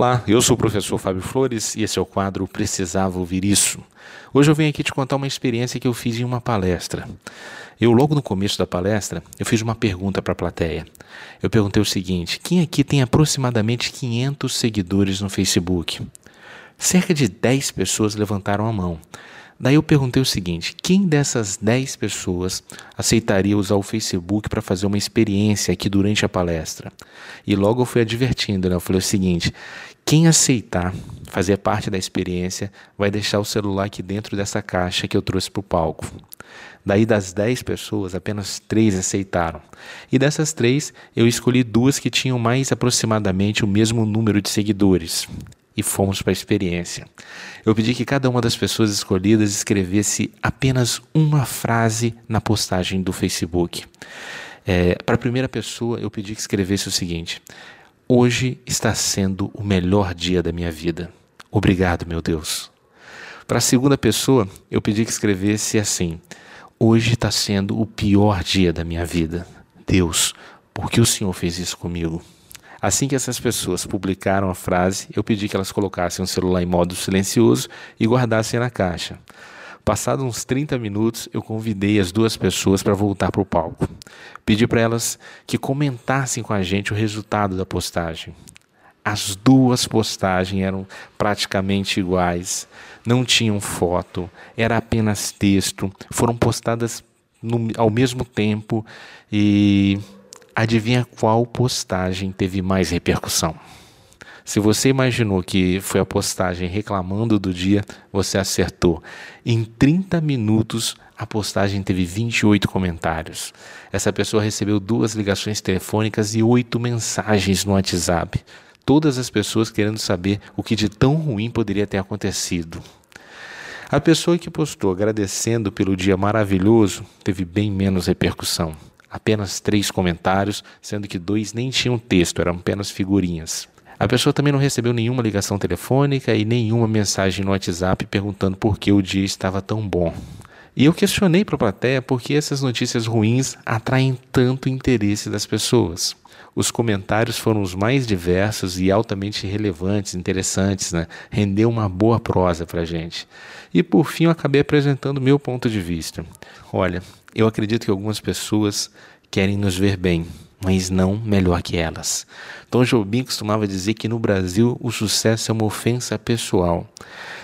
Olá, eu sou o professor Fábio Flores e esse é o quadro Precisava Ouvir Isso. Hoje eu venho aqui te contar uma experiência que eu fiz em uma palestra. Eu, logo no começo da palestra, eu fiz uma pergunta para a plateia. Eu perguntei o seguinte: quem aqui tem aproximadamente 500 seguidores no Facebook? Cerca de 10 pessoas levantaram a mão. Daí eu perguntei o seguinte: quem dessas 10 pessoas aceitaria usar o Facebook para fazer uma experiência aqui durante a palestra? E logo eu fui advertindo, né? Eu falei o seguinte: quem aceitar fazer parte da experiência vai deixar o celular aqui dentro dessa caixa que eu trouxe para o palco. Daí das 10 pessoas, apenas três aceitaram. E dessas três, eu escolhi duas que tinham mais aproximadamente o mesmo número de seguidores e fomos para a experiência. Eu pedi que cada uma das pessoas escolhidas escrevesse apenas uma frase na postagem do Facebook. É, para a primeira pessoa, eu pedi que escrevesse o seguinte: Hoje está sendo o melhor dia da minha vida. Obrigado, meu Deus. Para a segunda pessoa, eu pedi que escrevesse assim: Hoje está sendo o pior dia da minha vida. Deus, por que o Senhor fez isso comigo? Assim que essas pessoas publicaram a frase, eu pedi que elas colocassem o celular em modo silencioso e guardassem na caixa. Passados uns 30 minutos, eu convidei as duas pessoas para voltar para o palco. Pedi para elas que comentassem com a gente o resultado da postagem. As duas postagens eram praticamente iguais, não tinham foto, era apenas texto, foram postadas no, ao mesmo tempo e Adivinha qual postagem teve mais repercussão? Se você imaginou que foi a postagem reclamando do dia, você acertou. Em 30 minutos, a postagem teve 28 comentários. Essa pessoa recebeu duas ligações telefônicas e oito mensagens no WhatsApp. Todas as pessoas querendo saber o que de tão ruim poderia ter acontecido. A pessoa que postou agradecendo pelo dia maravilhoso teve bem menos repercussão apenas três comentários, sendo que dois nem tinham texto, eram apenas figurinhas. A pessoa também não recebeu nenhuma ligação telefônica e nenhuma mensagem no WhatsApp perguntando por que o dia estava tão bom. E eu questionei para a plateia por que essas notícias ruins atraem tanto interesse das pessoas. Os comentários foram os mais diversos e altamente relevantes, interessantes, né? Rendeu uma boa prosa para gente. E por fim eu acabei apresentando meu ponto de vista. Olha, eu acredito que algumas pessoas querem nos ver bem, mas não melhor que elas. Tom Jobim costumava dizer que no Brasil o sucesso é uma ofensa pessoal.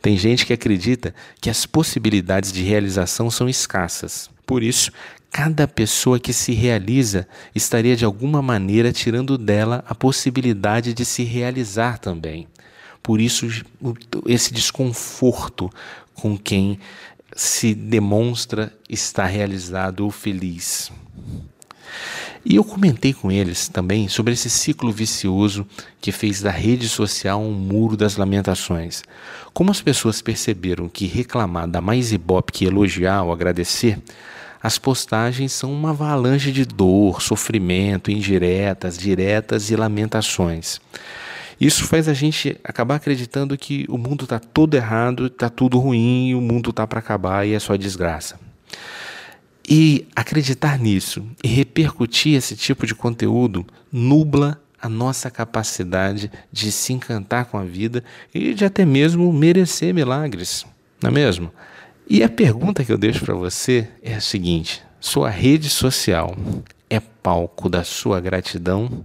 Tem gente que acredita que as possibilidades de realização são escassas. Por isso, cada pessoa que se realiza estaria de alguma maneira tirando dela a possibilidade de se realizar também. Por isso, esse desconforto com quem se demonstra estar realizado ou feliz. E eu comentei com eles também sobre esse ciclo vicioso que fez da rede social um muro das lamentações. Como as pessoas perceberam que reclamar dá mais ibope que elogiar ou agradecer, as postagens são uma avalanche de dor, sofrimento, indiretas, diretas e lamentações. Isso faz a gente acabar acreditando que o mundo está todo errado, está tudo ruim, o mundo está para acabar e é só desgraça. E acreditar nisso e repercutir esse tipo de conteúdo nubla a nossa capacidade de se encantar com a vida e de até mesmo merecer milagres, não é mesmo? E a pergunta que eu deixo para você é a seguinte: sua rede social é palco da sua gratidão